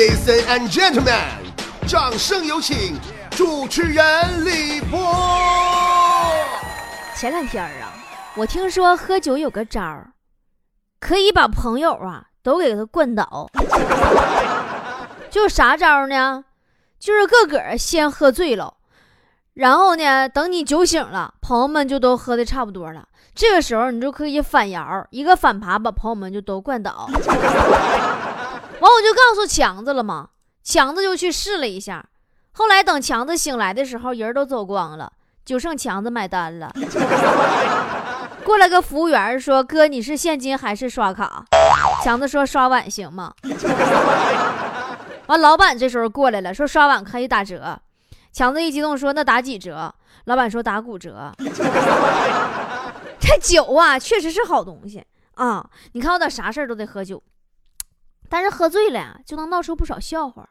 Ladies and gentlemen，掌声有请主持人李波。前两天啊，我听说喝酒有个招儿，可以把朋友啊都给他灌倒。就啥招呢？就是个个先喝醉了，然后呢，等你酒醒了，朋友们就都喝的差不多了。这个时候你就可以反摇，一个反爬把朋友们就都灌倒。完我就告诉强子了嘛，强子就去试了一下。后来等强子醒来的时候，人都走光了，就剩强子买单了。过来个服务员说：“哥，你是现金还是刷卡？”强子说：“刷碗行吗？”完，老板这时候过来了，说：“刷碗可以打折。”强子一激动说：“那打几折？”老板说：“打骨折。”这酒啊，确实是好东西啊！你看我咋啥事都得喝酒。但是喝醉了呀，就能闹出不少笑话。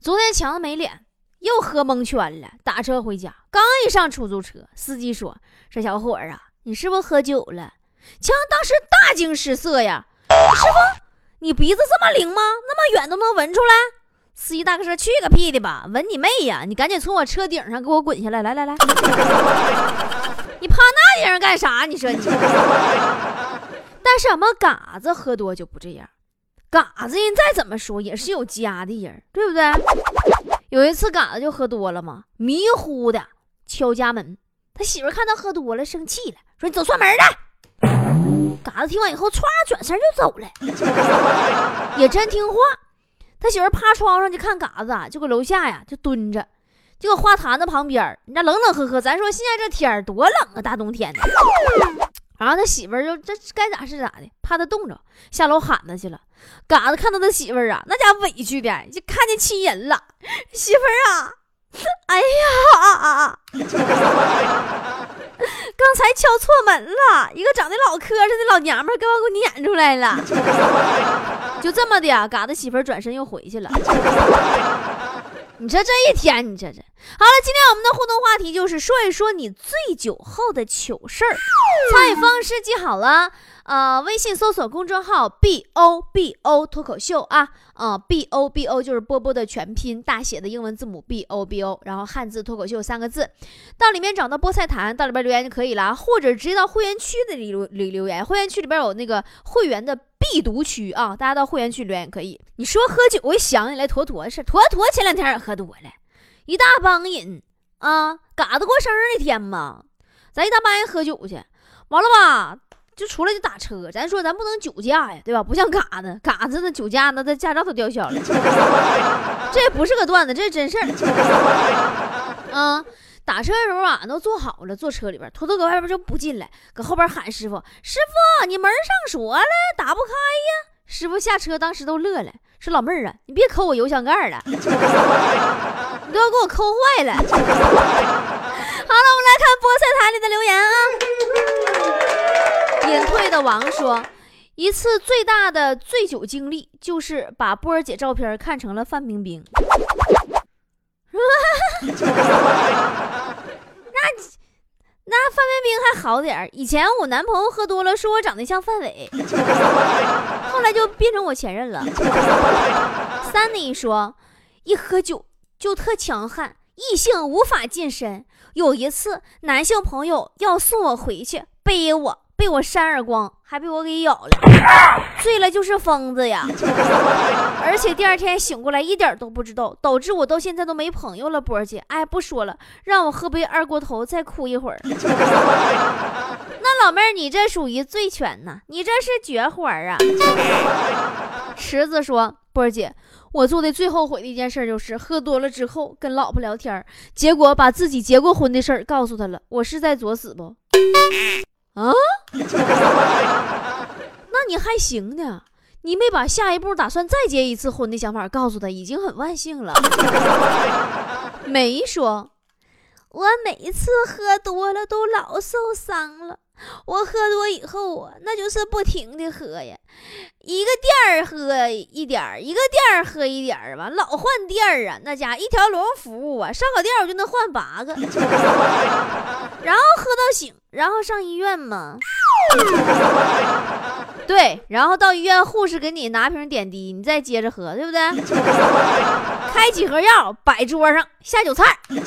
昨天强子没脸，又喝蒙圈了，打车回家，刚一上出租车，司机说：“这小伙儿啊，你是不是喝酒了？”强当时大惊失色呀：“师傅，你鼻子这么灵吗？那么远都能闻出来？”司机大哥说：“去个屁的吧，闻你妹呀！你赶紧从我车顶上给我滚下来！来来来，你趴那地上干啥？你说你。但是俺们嘎子喝多就不这样。”嘎子人再怎么说也是有家的人，对不对？有一次嘎子就喝多了嘛，迷糊的敲家门，他媳妇看他喝多了，生气了，说：“你走串门的。”嘎子听完以后，歘转身就走了，也真听话。他媳妇趴窗上就看嘎子，就搁楼下呀就蹲着，就搁花坛子旁边，你这冷冷呵呵。咱说现在这天多冷啊，大冬天的。然后他媳妇儿就这该咋是咋的，怕他冻着，下楼喊他去了。嘎子看到他媳妇儿啊，那家委屈的就看见亲人了。媳妇儿啊，哎呀，刚才敲错门了，一个长得老磕碜的老娘们儿给我给我撵出来了。就这么的呀，嘎子媳妇儿转身又回去了。你这这一天，你这这好了。今天我们的互动话题就是说一说你醉酒后的糗事儿。参与方式记好了，呃，微信搜索公众号 “b o b o” 脱口秀啊，呃，“b o b o” 就是波波的全拼，大写的英文字母 “b o b o”，然后汉字脱口秀三个字，到里面找到菠菜坛，到里边留言就可以了，或者直接到会员区的里留里留言，会员区里边有那个会员的。必读区啊，大家到会员区留言可以。你说喝酒，我一想起来坨坨的事。坨坨前两天也喝多了，一大帮人啊，嘎子过生日那天嘛，咱一大帮人喝酒去，完了吧，就出来就打车。咱说咱不能酒驾呀，对吧？不像嘎子，嘎子那酒驾那他驾照都吊销了。这也不是个段子，这是真事儿啊。打车的时候啊，都坐好了，坐车里边，偷偷搁外边就不进来，搁后边喊师傅：“师傅，你门上锁了，打不开呀！”师傅下车，当时都乐了，说：“老妹儿啊，你别抠我油箱盖了，你都要给我抠坏了。”好了，我们来看菠菜台里的留言啊。隐退的王说：“一次最大的醉酒经历，就是把波儿姐照片看成了范冰冰。”那那范冰冰还好点儿。以前我男朋友喝多了，说我长得像范伟，后来就变成我前任了。Sunny 说，一喝酒就特强悍，异性无法近身。有一次，男性朋友要送我回去，背我。被我扇耳光，还被我给咬了。醉了就是疯子呀！而且第二天醒过来一点都不知道，导致我到现在都没朋友了。波儿姐，哎，不说了，让我喝杯二锅头再哭一会儿。那老妹儿，你这属于醉拳呐，你这是绝活啊！池子说，波儿姐，我做的最后悔的一件事就是喝多了之后跟老婆聊天，结果把自己结过婚的事儿告诉她了。我是在作死不？啊，那你还行呢，你没把下一步打算再结一次婚的想法告诉他，已经很万幸了。没说，我每次喝多了都老受伤了。我喝多以后啊，那就是不停的喝呀，一个店儿喝一点儿，一个店儿喝一点儿吧，老换店儿啊，那家一条龙服务啊，上个店我就能换八个，然后喝到醒，然后上医院嘛。对，然后到医院，护士给你拿瓶点滴，你再接着喝，对不对？开几盒药摆桌上，下酒菜，整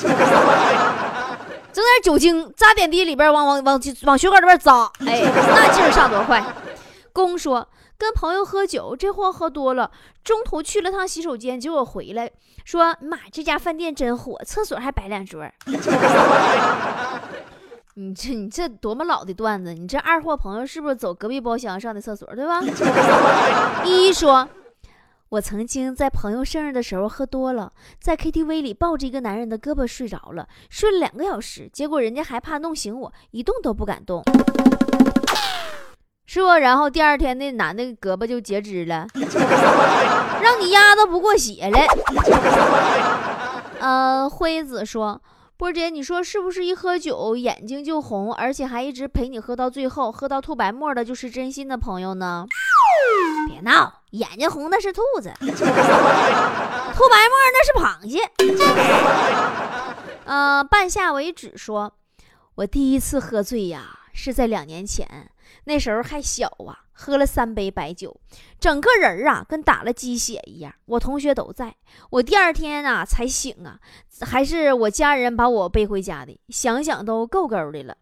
点酒精扎点滴里边，往往往往血管里边扎，哎，那劲儿上多快！公说跟朋友喝酒，这货喝多了，中途去了趟洗手间，结果回来说：“妈，这家饭店真火，厕所还摆两桌。”你这你这多么老的段子！你这二货朋友是不是走隔壁包厢上的厕所，对吧？依依说，我曾经在朋友生日的时候喝多了，在 KTV 里抱着一个男人的胳膊睡着了，睡了两个小时，结果人家还怕弄醒我，一动都不敢动。说，然后第二天那男的胳膊就截肢了，让你压都不过血了。呃，辉子说。波姐，你说是不是一喝酒眼睛就红，而且还一直陪你喝到最后，喝到吐白沫的，就是真心的朋友呢？别闹，眼睛红的是兔子，吐白沫那是螃蟹。呃，半夏为止说，我第一次喝醉呀，是在两年前，那时候还小啊。喝了三杯白酒，整个人啊跟打了鸡血一样。我同学都在，我第二天啊才醒啊，还是我家人把我背回家的。想想都够够的了，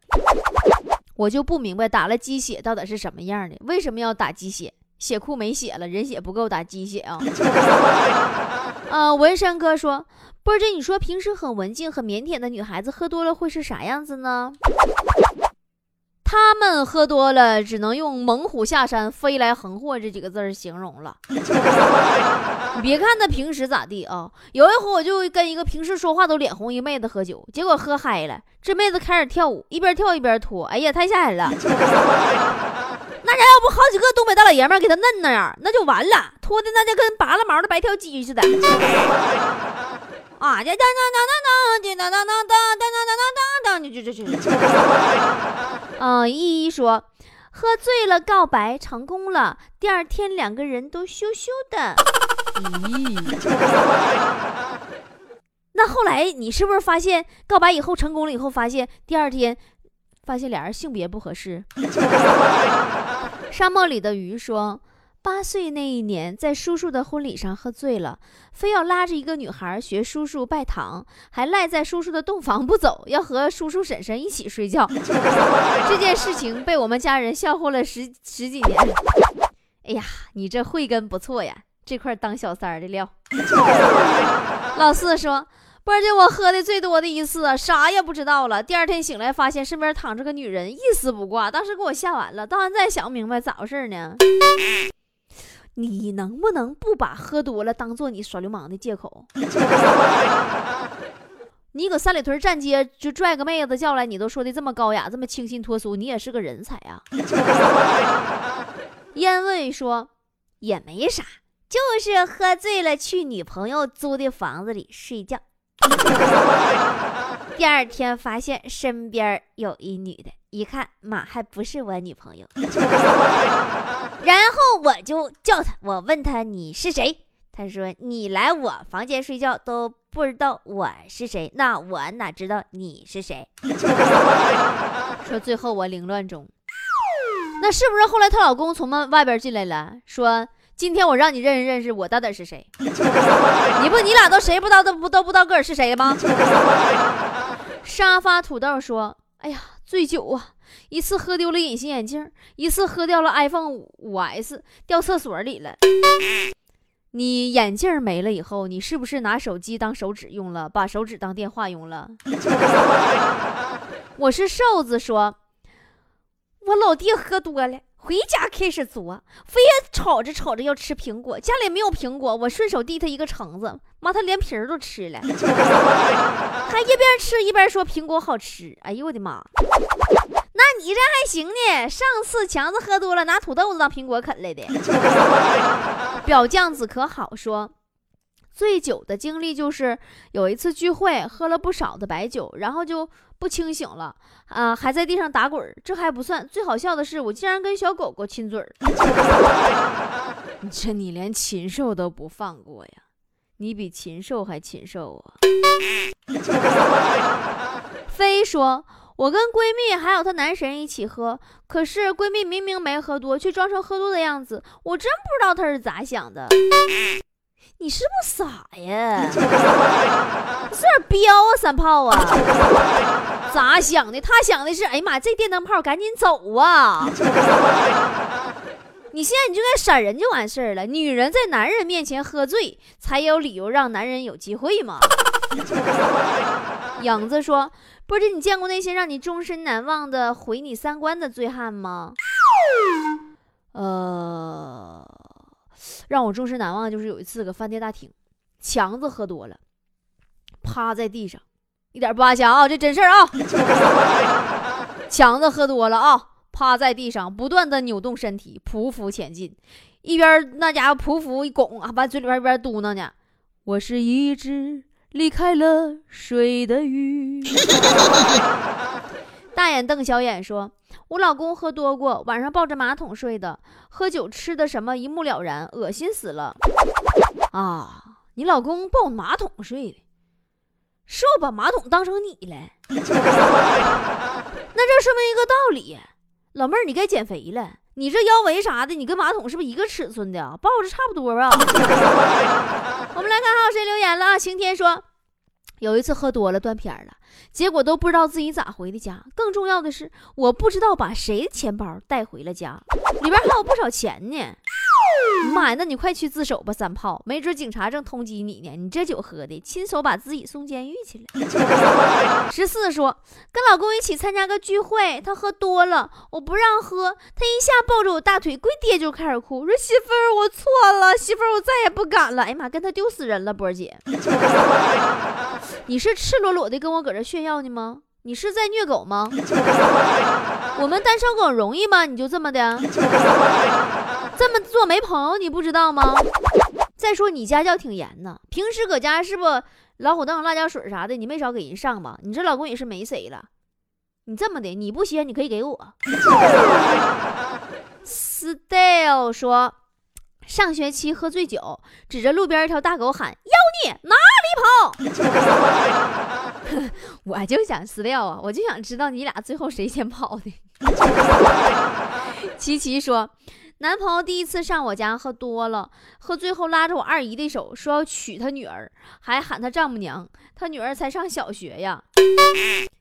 我就不明白打了鸡血到底是什么样的？为什么要打鸡血？血库没血了，人血不够打鸡血啊？啊，文山哥说，波姐，你说平时很文静、很腼腆的女孩子喝多了会是啥样子呢？他们喝多了，只能用“猛虎下山，飞来横祸”这几个字形容了。你别看他平时咋地啊，有一回我就跟一个平时说话都脸红一妹子喝酒，结果喝嗨了，这妹子开始跳舞，一边跳一边脱，哎呀，太吓人了！那家要不好几个东北大老爷们给他嫩那样，那就完了，脱的那就跟拔了毛的白条鸡似的。啊！当当当当当当当当当当当当！就就就就。嗯，依依说，喝醉了告白成功了，第二天两个人都羞羞的。咦？那后来你是不是发现告白以后成功了以后，发现第二天发现俩人性别不合适？沙漠里的鱼说。八岁那一年，在叔叔的婚礼上喝醉了，非要拉着一个女孩学叔叔拜堂，还赖在叔叔的洞房不走，要和叔叔婶婶一起睡觉。这件事情被我们家人笑话了十十几年。哎呀，你这慧根不错呀，这块当小三的料。老四说：“波姐，我喝的最多的一次，啥也不知道了。第二天醒来，发现身边躺着个女人，一丝不挂，当时给我吓完了。到现在想不明白咋回事呢？”你能不能不把喝多了当做你耍流氓的借口？你搁三里屯站街就拽个妹子叫来，你都说的这么高雅，这么清新脱俗，你也是个人才啊！烟味说也没啥，就是喝醉了去女朋友租的房子里睡觉，第二天发现身边有一女的。一看，妈还不是我女朋友，然后我就叫他，我问他你是谁？他说你来我房间睡觉都不知道我是谁，那我哪知道你是谁？说最后我凌乱中，那是不是后来她老公从外外边进来了，说今天我让你认识认识我到底是谁？你不你俩都谁不知道都不都不知道个儿是谁吗？沙发土豆说，哎呀。醉酒啊！一次喝丢了隐形眼镜，一次喝掉了 iPhone 五 S，掉厕所里了。你眼镜没了以后，你是不是拿手机当手指用了，把手指当电话用了？我是瘦子，说，我老弟喝多了。回家开始作，非要吵着吵着要吃苹果，家里没有苹果，我顺手递他一个橙子，妈他连皮儿都吃了，还一边吃一边说苹果好吃。哎呦我的妈！那你这还行呢？上次强子喝多了，拿土豆子当苹果啃来的。表酱子可好说。醉酒的经历就是有一次聚会喝了不少的白酒，然后就不清醒了啊，还在地上打滚这还不算，最好笑的是我竟然跟小狗狗亲嘴儿。这你连禽兽都不放过呀？你比禽兽还禽兽啊！非说我跟闺蜜还有她男神一起喝，可是闺蜜明明没喝多，却装成喝多的样子，我真不知道她是咋想的。你是不是傻呀？是点彪啊，三炮啊！咋想的？他想的是，哎呀妈，这电灯泡赶紧走啊！你现在你就该闪人就完事儿了。女人在男人面前喝醉，才有理由让男人有机会嘛。影子说：“不是你见过那些让你终身难忘的、毁你三观的醉汉吗？”呃。让我终身难忘的就是有一次搁饭店大厅，强子喝多了，趴在地上，一点不扒瞎啊，这真事儿啊。强子喝多了啊，趴在地上，不断的扭动身体，匍匐前进，一边那家伙匍匐一拱啊，把嘴里边一边嘟囔呢：“我是一只离开了水的鱼。”大眼瞪小眼说。我老公喝多过，晚上抱着马桶睡的，喝酒吃的什么一目了然，恶心死了。啊，你老公抱马桶睡的，是我把马桶当成你了？那这说明一个道理，老妹儿，你该减肥了。你这腰围啥的，你跟马桶是不是一个尺寸的？抱着差不多吧。我们来看还有谁留言了啊？晴天说。有一次喝多了断片了，结果都不知道自己咋回的家。更重要的是，我不知道把谁的钱包带回了家，里边还有不少钱呢。妈呀，那你快去自首吧，三炮，没准警察正通缉你呢。你这酒喝的，亲手把自己送监狱去了。十四说，跟老公一起参加个聚会，他喝多了，我不让喝，他一下抱着我大腿，跪地就开始哭，说媳妇儿我错了，媳妇儿我再也不敢了。哎呀妈，跟他丢死人了，波儿姐，你是赤裸裸的跟我搁这炫耀呢吗？你是在虐狗吗？我们单身狗容易吗？你就这么的？这么做没朋友，你不知道吗？再说你家教挺严呢，平时搁家是不老虎凳、辣椒水啥的，你没少给人上吧？你这老公也是没谁了。你这么的，你不歇，你可以给我。Style 说，上学期喝醉酒，指着路边一条大狗喊：“妖孽哪里跑？” 我就想撕掉啊，我就想知道你俩最后谁先跑的。琪琪说。男朋友第一次上我家喝多了，喝醉后拉着我二姨的手说要娶她女儿，还喊她丈母娘。他女儿才上小学呀。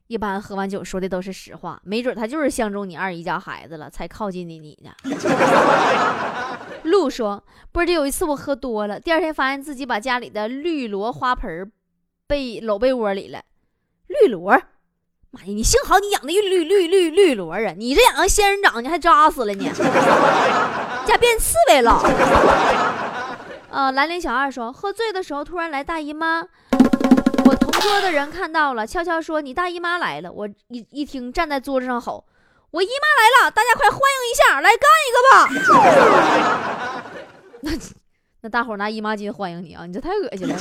一般喝完酒说的都是实话，没准他就是相中你二姨家孩子了，才靠近的你呢。鹿说，不是，有一次我喝多了，第二天发现自己把家里的绿萝花盆被搂被窝里了。绿萝。妈呀！你幸好你养的绿绿绿绿绿萝啊！你这养个仙人掌，你还扎死了你，家变刺猬了。呃，兰陵小二说，喝醉的时候突然来大姨妈，我同桌的人看到了，悄悄说你大姨妈来了。我一一听，站在桌子上吼，我姨妈来了，大家快欢迎一下，来干一个吧。那那大伙拿姨妈巾欢迎你啊！你这太恶心了。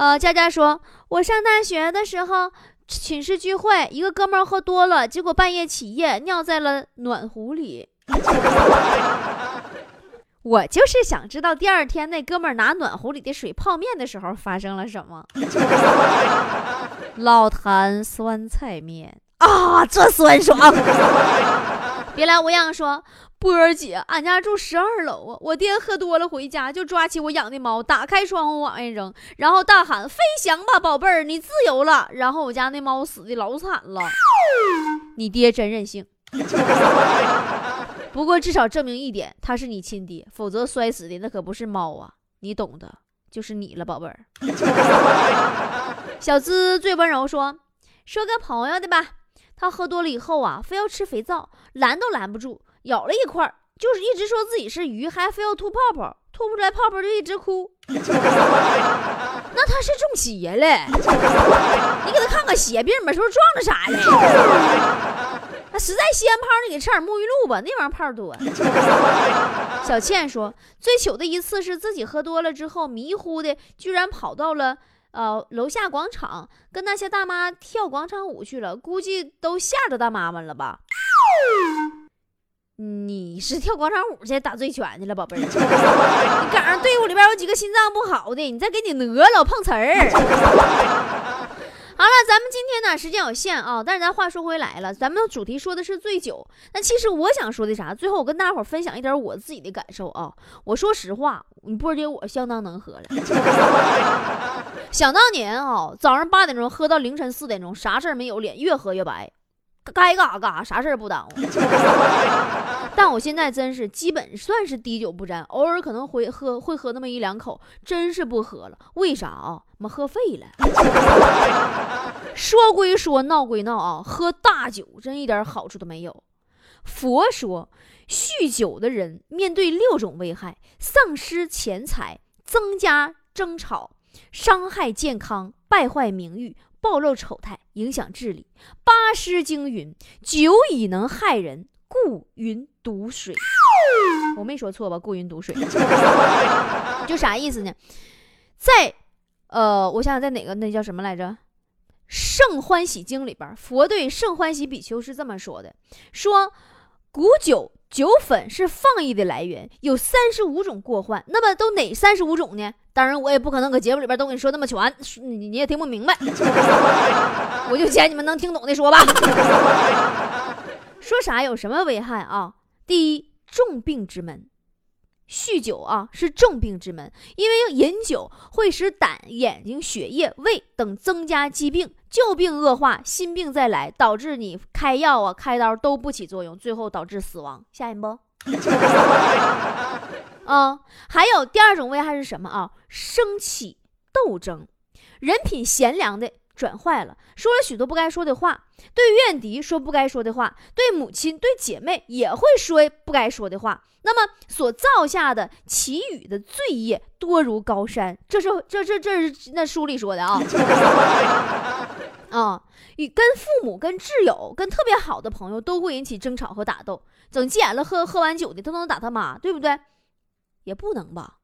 呃，佳佳说，我上大学的时候。寝室聚会，一个哥们儿喝多了，结果半夜起夜尿在了暖壶里。我就是想知道第二天那哥们儿拿暖壶里的水泡面的时候发生了什么。老坛酸菜面啊，这酸爽！别来无恙说。波儿姐，俺家住十二楼啊！我爹喝多了回家，就抓起我养的猫，打开窗户往外扔，然后大喊：“飞翔吧，宝贝儿，你自由了！”然后我家那猫死的老惨了。你爹真任性。不过至少证明一点，他是你亲爹，否则摔死的那可不是猫啊！你懂的，就是你了，宝贝儿。小资最温柔说：“说个朋友的吧，他喝多了以后啊，非要吃肥皂，拦都拦不住。”咬了一块，就是一直说自己是鱼，还非要吐泡泡，吐不出来泡泡就一直哭。那他是中邪了？你给他看看邪病吧，是不是撞着啥了？那实在吸完泡，你给吃点沐浴露吧，那玩意儿泡多。小倩说，最糗的一次是自己喝多了之后迷糊的，居然跑到了呃楼下广场，跟那些大妈跳广场舞去了，估计都吓着大妈们了吧。你是跳广场舞去打醉拳去了，宝贝儿。你赶上队伍里边有几个心脏不好的，你再给你讹了碰瓷儿。好，了，咱们今天呢时间有限啊，但是咱话说回来了，咱们主题说的是醉酒。那其实我想说的啥？最后我跟大伙分享一点我自己的感受啊。我说实话，你波姐我相当能喝了。想当年啊，早上八点钟喝到凌晨四点钟，啥事儿没有，脸越喝越白。该干啥干啥，啥事儿不耽误。但我现在真是基本算是滴酒不沾，偶尔可能会喝会喝那么一两口，真是不喝了。为啥啊？妈喝废了。说归说，闹归闹啊，喝大酒真一点好处都没有。佛说，酗酒的人面对六种危害：丧失钱财、增加争吵、伤害健康、败坏名誉。暴露丑态，影响智力。八师经云：“酒已能害人，故云毒水。”我没说错吧？故云毒水，就啥意思呢？在呃，我想想，在哪个那叫什么来着？《圣欢喜经》里边，佛对圣欢喜比丘是这么说的：说古酒。酒粉是放逸的来源，有三十五种过患。那么都哪三十五种呢？当然，我也不可能搁节目里边都跟你说那么全，你你也听不明白。我就捡你们能听懂的说吧。说啥有什么危害啊？第一，重病之门。酗酒啊，是重病之门，因为饮酒会使胆、眼睛、血液、胃等增加疾病，旧病恶化，新病再来，导致你开药啊、开刀都不起作用，最后导致死亡。下瘾不？啊，还有第二种危害是什么啊？生起斗争，人品贤良的。转坏了，说了许多不该说的话，对怨敌说不该说的话，对母亲、对姐妹也会说不该说的话。那么所造下的其余的罪业多如高山。这是这这这是那书里说的啊啊！与跟父母、跟挚友、跟特别好的朋友都会引起争吵和打斗。整急眼了，喝喝完酒的都能打他妈，对不对？也不能吧。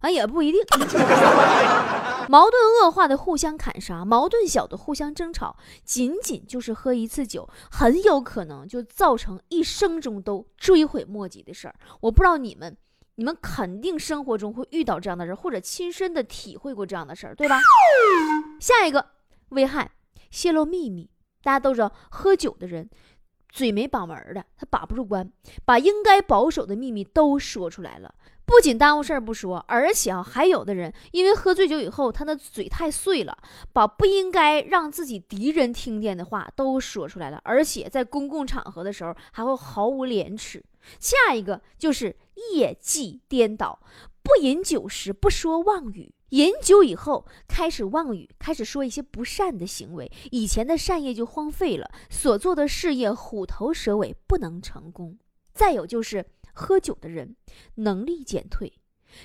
啊，也不一定。矛盾恶化的互相砍杀，矛盾小的互相争吵，仅仅就是喝一次酒，很有可能就造成一生中都追悔莫及的事儿。我不知道你们，你们肯定生活中会遇到这样的人，或者亲身的体会过这样的事儿，对吧？下一个危害，泄露秘密。大家都知道，喝酒的人嘴没把门的，他把不住关，把应该保守的秘密都说出来了。不仅耽误事儿不说，而且啊，还有的人因为喝醉酒以后，他的嘴太碎了，把不应该让自己敌人听见的话都说出来了，而且在公共场合的时候还会毫无廉耻。下一个就是业绩颠倒，不饮酒时不说妄语，饮酒以后开始妄语，开始说一些不善的行为，以前的善业就荒废了，所做的事业虎头蛇尾，不能成功。再有就是。喝酒的人能力减退，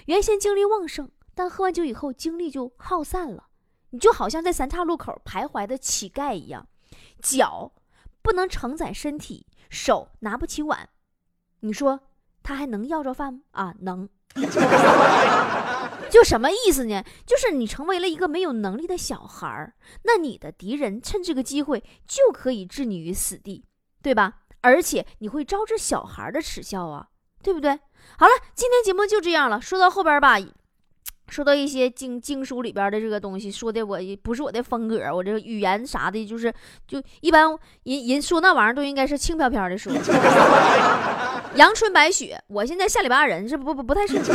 原先精力旺盛，但喝完酒以后精力就耗散了。你就好像在三岔路口徘徊的乞丐一样，脚不能承载身体，手拿不起碗，你说他还能要着饭吗？啊，能。就什么意思呢？就是你成为了一个没有能力的小孩儿，那你的敌人趁这个机会就可以置你于死地，对吧？而且你会招致小孩的耻笑啊。对不对？好了，今天节目就这样了。说到后边吧，说到一些经经书里边的这个东西，说的我不是我的风格，我这个语言啥的，就是就一般人人说那玩意儿都应该是轻飘飘的说。阳春白雪，我现在下里巴人，这不不不太适合。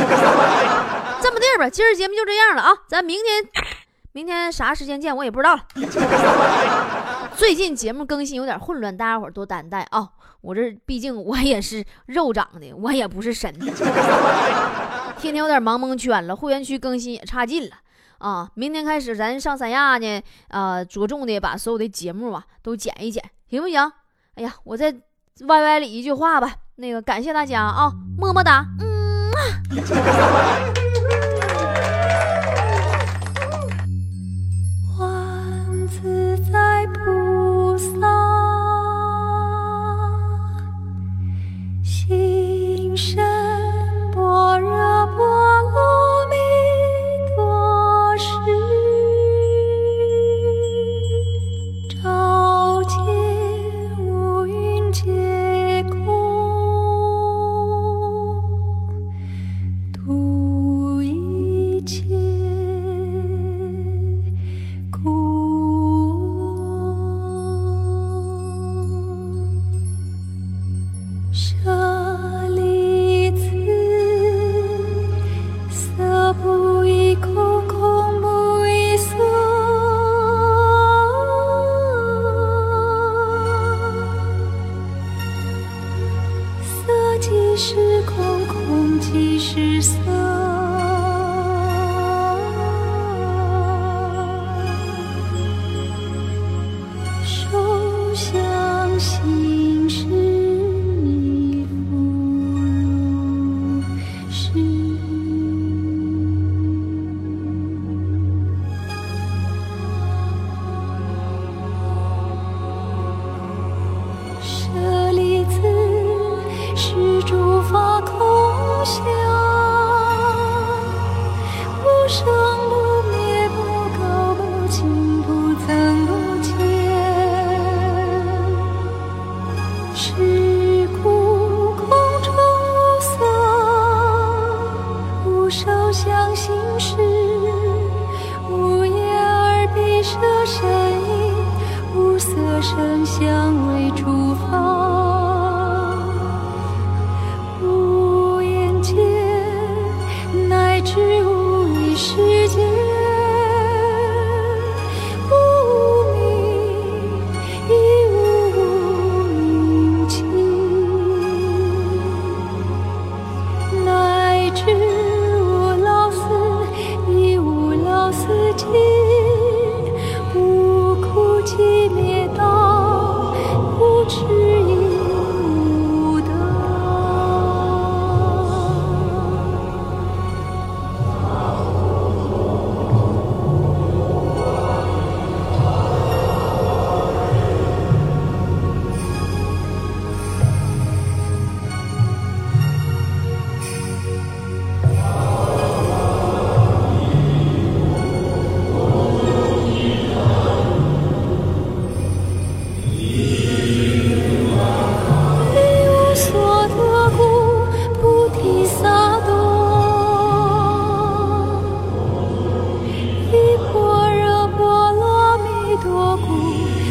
这么地儿吧，今儿节目就这样了啊，咱明天明天啥时间见，我也不知道了。最近节目更新有点混乱，大家伙多担待啊。我这毕竟我也是肉长的，我也不是神，天天有点忙蒙圈了。会员区更新也差劲了啊！明天开始咱上三亚呢，呃，着重的把所有的节目啊都剪一剪，行不行？哎呀，我再歪歪里一句话吧，那个感谢大家啊，么么哒，嗯。想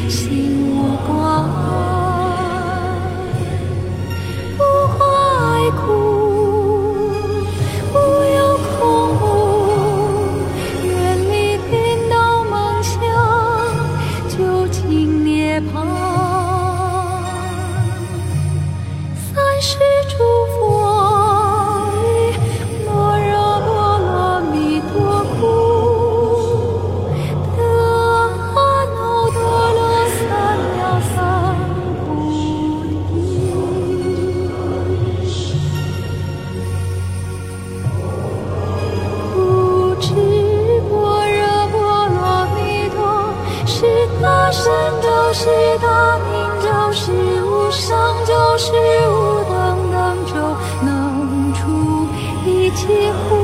心。大神咒是大明咒是无上咒是无等等咒能除一切苦